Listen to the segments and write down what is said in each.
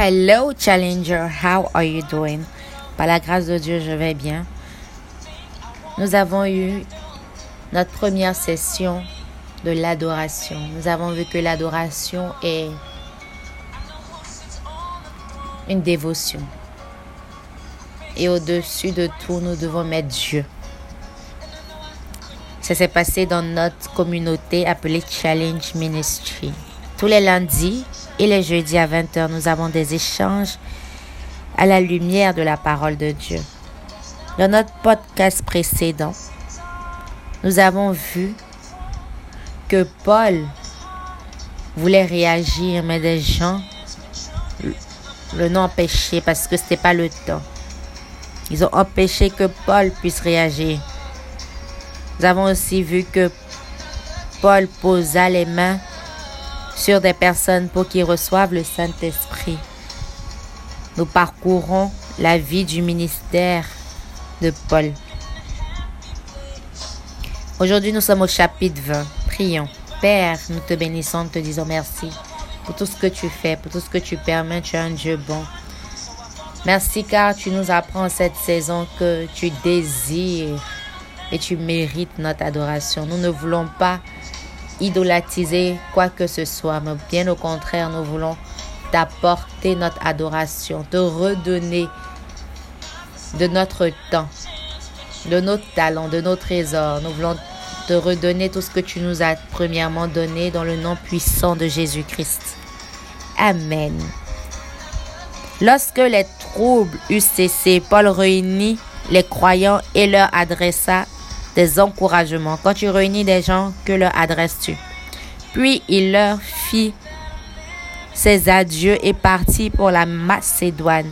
Hello Challenger, how are you doing? Par la grâce de Dieu, je vais bien. Nous avons eu notre première session de l'adoration. Nous avons vu que l'adoration est une dévotion. Et au-dessus de tout, nous devons mettre Dieu. Ça s'est passé dans notre communauté appelée Challenge Ministry. Tous les lundis et les jeudis à 20h, nous avons des échanges à la lumière de la parole de Dieu. Dans notre podcast précédent, nous avons vu que Paul voulait réagir, mais des gens le n'ont empêché parce que ce n'était pas le temps. Ils ont empêché que Paul puisse réagir. Nous avons aussi vu que Paul posa les mains sur des personnes pour qu'ils reçoivent le Saint-Esprit. Nous parcourons la vie du ministère de Paul. Aujourd'hui, nous sommes au chapitre 20. Prions. Père, nous te bénissons, nous te disons merci pour tout ce que tu fais, pour tout ce que tu permets. Tu es un Dieu bon. Merci car tu nous apprends cette saison que tu désires et tu mérites notre adoration. Nous ne voulons pas idolatiser quoi que ce soit, mais bien au contraire, nous voulons t'apporter notre adoration, te redonner de notre temps, de nos talents, de nos trésors. Nous voulons te redonner tout ce que tu nous as premièrement donné dans le nom puissant de Jésus-Christ. Amen. Lorsque les troubles eurent cessé, Paul réunit les croyants et leur adressa des encouragements. Quand tu réunis des gens, que leur adresses-tu? Puis il leur fit ses adieux et partit pour la Macédoine.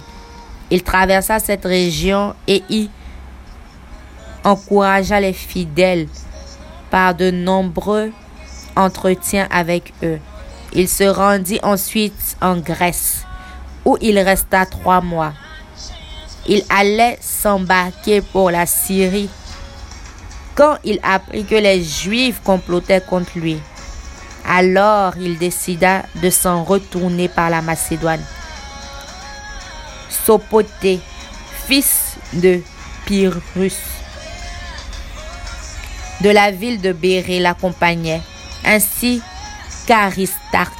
Il traversa cette région et y encouragea les fidèles par de nombreux entretiens avec eux. Il se rendit ensuite en Grèce, où il resta trois mois. Il allait s'embarquer pour la Syrie quand il apprit que les Juifs complotaient contre lui. Alors il décida de s'en retourner par la Macédoine. Sopoté, fils de Pyrrhus, de la ville de Bérée l'accompagnait, ainsi qu'Aristarque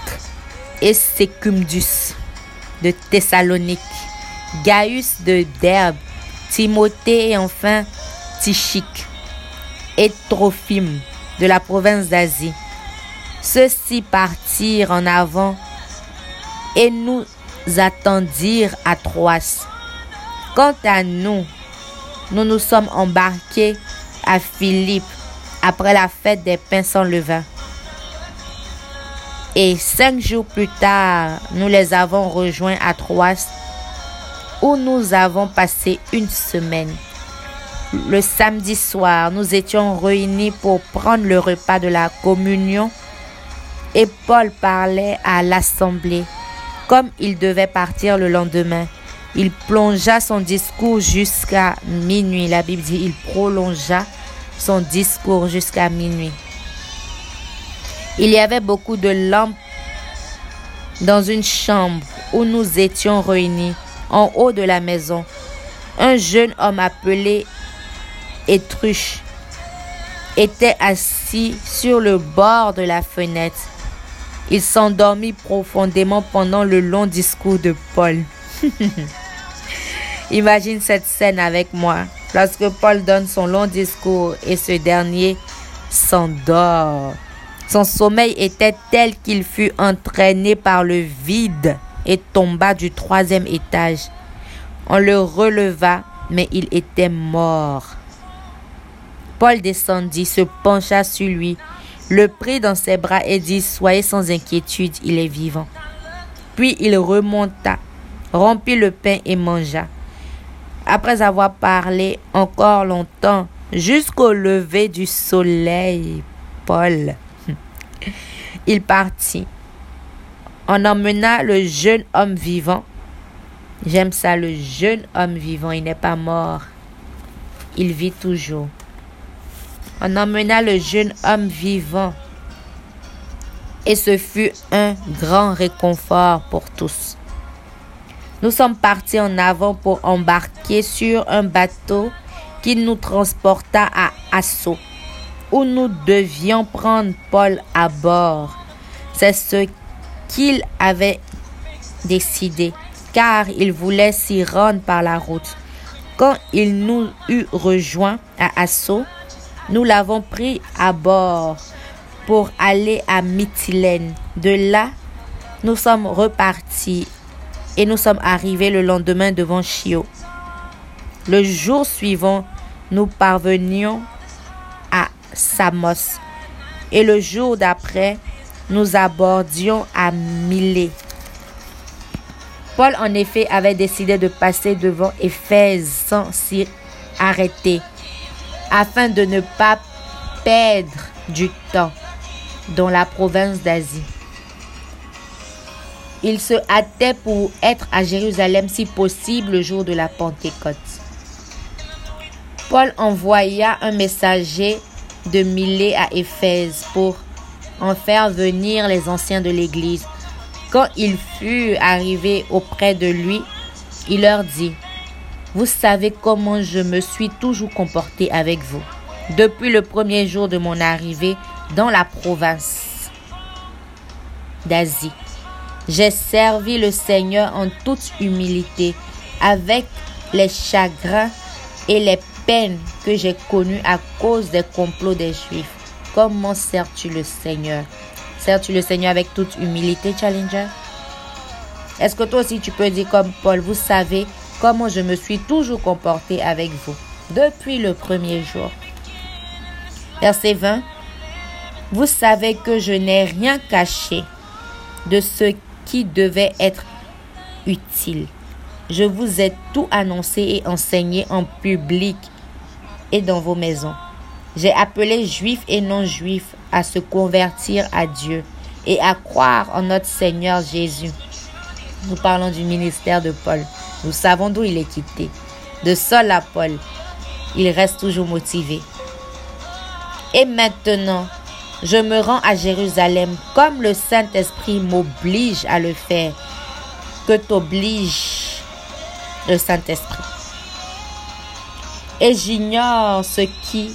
et Secumdus de Thessalonique, Gaius de Derbe, Timothée et enfin Tichique et Trophime de la province d'Asie. Ceux-ci partirent en avant et nous attendirent à Troas. Quant à nous, nous nous sommes embarqués à Philippe après la fête des pains sans levain. Et cinq jours plus tard, nous les avons rejoints à Troas où nous avons passé une semaine le samedi soir, nous étions réunis pour prendre le repas de la communion et Paul parlait à l'assemblée. Comme il devait partir le lendemain, il plongea son discours jusqu'à minuit. La Bible dit il prolongea son discours jusqu'à minuit. Il y avait beaucoup de lampes dans une chambre où nous étions réunis, en haut de la maison. Un jeune homme appelé Était assis sur le bord de la fenêtre. Il s'endormit profondément pendant le long discours de Paul. Imagine cette scène avec moi. Lorsque Paul donne son long discours et ce dernier s'endort. Son sommeil était tel qu'il fut entraîné par le vide et tomba du troisième étage. On le releva, mais il était mort. Paul descendit, se pencha sur lui, le prit dans ses bras et dit, Soyez sans inquiétude, il est vivant. Puis il remonta, rompit le pain et mangea. Après avoir parlé encore longtemps, jusqu'au lever du soleil, Paul, il partit. On emmena le jeune homme vivant. J'aime ça, le jeune homme vivant, il n'est pas mort. Il vit toujours. On emmena le jeune homme vivant. Et ce fut un grand réconfort pour tous. Nous sommes partis en avant pour embarquer sur un bateau qui nous transporta à Assaut, où nous devions prendre Paul à bord. C'est ce qu'il avait décidé, car il voulait s'y rendre par la route. Quand il nous eut rejoints à Assaut, nous l'avons pris à bord pour aller à Mytilène. De là, nous sommes repartis et nous sommes arrivés le lendemain devant Chio. Le jour suivant, nous parvenions à Samos et le jour d'après, nous abordions à Milé. Paul, en effet, avait décidé de passer devant Éphèse sans s'y arrêter, afin de ne pas perdre du temps dans la province d'Asie. Il se hâtait pour être à Jérusalem si possible le jour de la Pentecôte. Paul envoya un messager de Milée à Éphèse pour en faire venir les anciens de l'Église. Quand il fut arrivé auprès de lui, il leur dit, Vous savez comment je me suis toujours comporté avec vous depuis le premier jour de mon arrivée dans la province d'Asie. J'ai servi le Seigneur en toute humilité, avec les chagrins et les peines que j'ai connues à cause des complots des Juifs. Comment sers-tu le Seigneur? Sers-tu le Seigneur avec toute humilité, Challenger? Est-ce que toi aussi tu peux dire comme Paul, vous savez comment je me suis toujours comporté avec vous depuis le premier jour Verset 20. Vous savez que je n'ai rien caché de ce qui devait être utile. Je vous ai tout annoncé et enseigné en public et dans vos maisons. J'ai appelé juifs et non-juifs à se convertir à Dieu et à croire en notre Seigneur Jésus. Nous parlons du ministère de Paul. Nous savons d'où il est quitté. De Saul à Paul, il reste toujours motivé. Et maintenant, je me rends à Jérusalem comme le Saint-Esprit m'oblige à le faire. Que t'oblige le Saint-Esprit. Et j'ignore ce qui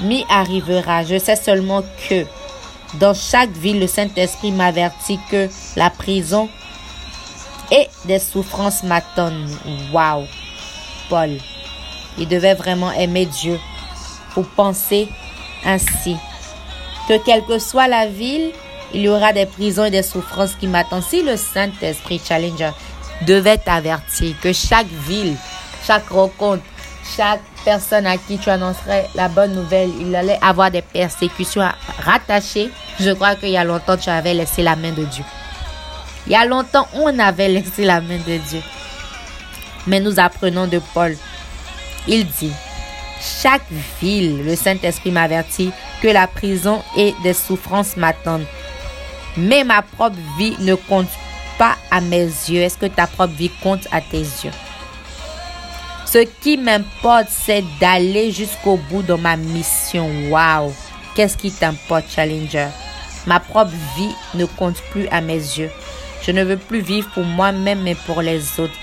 m'y arrivera. Je sais seulement que dans chaque ville, le Saint-Esprit m'avertit que la prison et des souffrances m'attendent. Waouh! Paul, il devait vraiment aimer Dieu pour penser ainsi. Que quelle que soit la ville, il y aura des prisons et des souffrances qui m'attendent. Si le Saint-Esprit Challenger devait t'avertir que chaque ville, chaque rencontre, chaque personne à qui tu annoncerais la bonne nouvelle, il allait avoir des persécutions rattachées. Je crois qu'il y a longtemps, tu avais laissé la main de Dieu. Il y a longtemps, on avait laissé la main de Dieu. Mais nous apprenons de Paul. Il dit, chaque ville, le Saint-Esprit m'avertit que la prison et des souffrances m'attendent. Mais ma propre vie ne compte pas à mes yeux. Est-ce que ta propre vie compte à tes yeux? Ce qui m'importe, c'est d'aller jusqu'au bout de ma mission. Waouh! Qu'est-ce qui t'importe, Challenger? Ma propre vie ne compte plus à mes yeux. Je ne veux plus vivre pour moi-même, mais pour les autres.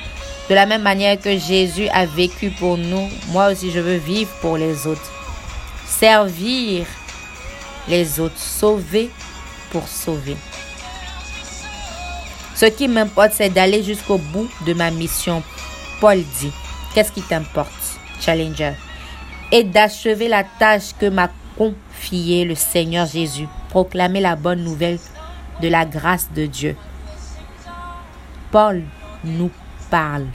De la même manière que Jésus a vécu pour nous, moi aussi je veux vivre pour les autres. Servir les autres, sauver pour sauver. Ce qui m'importe, c'est d'aller jusqu'au bout de ma mission. Paul dit. Qu'est-ce qui t'importe, Challenger? Et d'achever la tâche que m'a confiée le Seigneur Jésus. Proclamer la bonne nouvelle de la grâce de Dieu. Paul nous parle.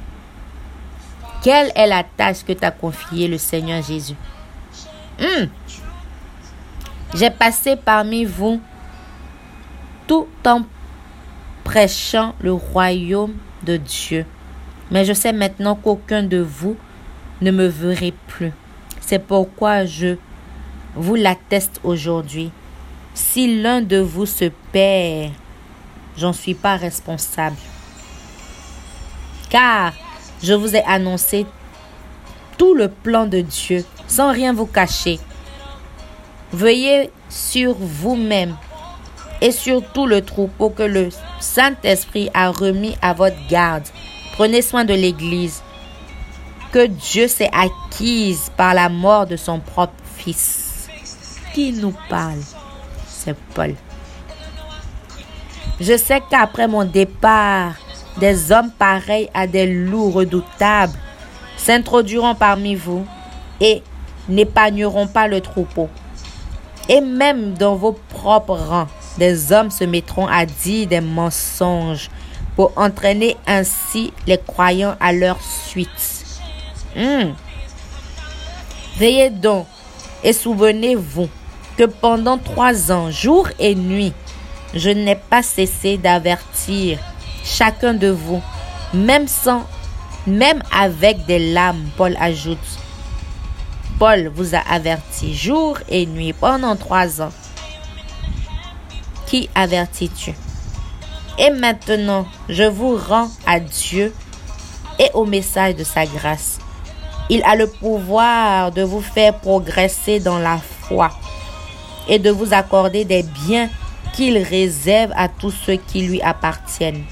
Quelle est la tâche que t'a confiée le Seigneur Jésus? Hmm. J'ai passé parmi vous tout en prêchant le royaume de Dieu mais je sais maintenant qu'aucun de vous ne me verrait plus. C'est pourquoi je vous l'atteste aujourd'hui. Si l'un de vous se perd, j'en suis pas responsable. Car je vous ai annoncé tout le plan de Dieu sans rien vous cacher. Veuillez sur vous-même et surtout le troupeau que le Saint-Esprit a remis à votre garde. Prenez soin de l'Église que Dieu s'est acquise par la mort de son propre Fils. Qui nous parle? C'est Paul. Je sais qu'après mon départ, des hommes pareils à des loups redoutables s'introduiront parmi vous et n'épargneront pas le troupeau. Et même dans vos propres rangs, des hommes se mettront à dire des mensonges pour entraîner ainsi les croyants à leur suite. Hmm. Veillez donc et souvenez-vous que pendant trois ans, jour et nuit, je n'ai pas cessé d'avertir chacun de vous, même sans, même avec des larmes, Paul ajoute. Paul vous a averti jour et nuit pendant trois ans. Qui avertis-tu? Et maintenant, je vous rends à Dieu et au message de sa grâce. Il a le pouvoir de vous faire progresser dans la foi et de vous accorder des biens qu'il réserve à tous ceux qui lui appartiennent.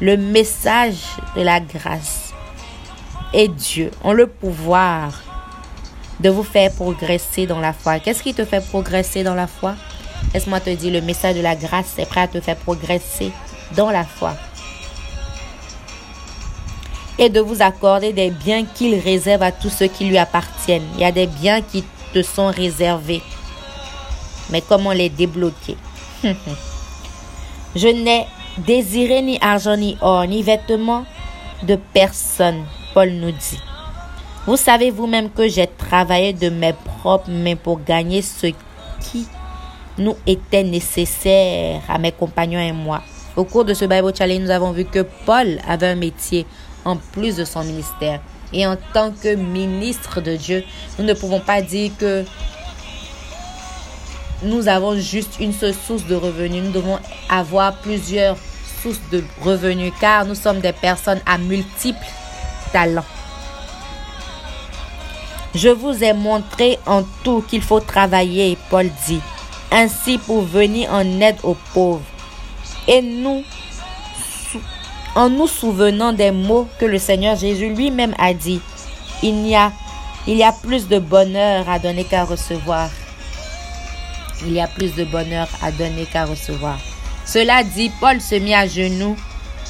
Le message de la grâce et Dieu ont le pouvoir de vous faire progresser dans la foi. Qu'est-ce qui te fait progresser dans la foi? Laisse-moi te dire, le message de la grâce est prêt à te faire progresser dans la foi. Et de vous accorder des biens qu'il réserve à tous ceux qui lui appartiennent. Il y a des biens qui te sont réservés. Mais comment les débloquer? Je n'ai désiré ni argent, ni or, ni vêtements de personne, Paul nous dit. Vous savez vous-même que j'ai travaillé de mes propres mains pour gagner ce qui nous était nécessaire à mes compagnons et moi. Au cours de ce Bible Challenge, nous avons vu que Paul avait un métier en plus de son ministère. Et en tant que ministre de Dieu, nous ne pouvons pas dire que nous avons juste une seule source de revenus. Nous devons avoir plusieurs sources de revenus car nous sommes des personnes à multiples talents. Je vous ai montré en tout qu'il faut travailler, Paul dit, ainsi pour venir en aide aux pauvres. Et nous, en nous souvenant des mots que le Seigneur Jésus lui-même a dit, il y a, il y a plus de bonheur à donner qu'à recevoir il y a plus de bonheur à donner qu'à recevoir. Cela dit, Paul se mit à genoux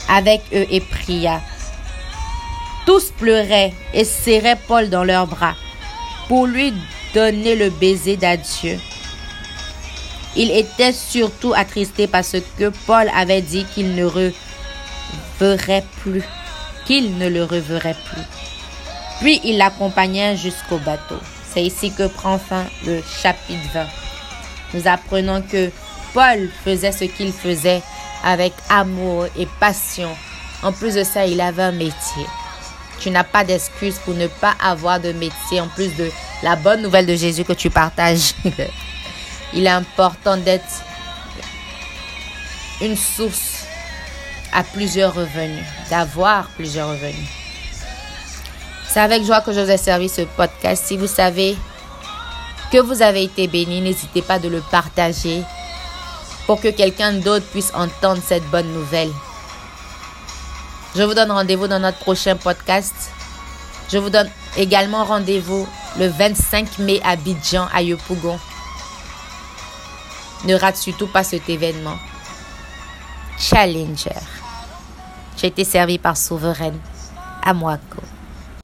avec eux et pria. Tous pleuraient et serraient Paul dans leurs bras pour lui donner le baiser d'adieu. Il était surtout attristé parce que Paul avait dit qu'il ne le reverrait plus. Puis il l'accompagna jusqu'au bateau. C'est ici que prend fin le chapitre 20 nous apprenons que Paul faisait ce qu'il faisait avec amour et passion. En plus de ça, il avait un métier. Tu n'as pas d'excuse pour ne pas avoir de métier en plus de la bonne nouvelle de Jésus que tu partages. il est important d'être une source à plusieurs revenus, d'avoir plusieurs revenus. C'est avec joie que je vous ai servi ce podcast. Si vous savez que vous avez été béni, n'hésitez pas de le partager pour que quelqu'un d'autre puisse entendre cette bonne nouvelle. Je vous donne rendez-vous dans notre prochain podcast. Je vous donne également rendez-vous le 25 mai à Bidjan, à Yopougon. Ne rate surtout pas cet événement. Challenger. J'ai été servi par Souveraine à.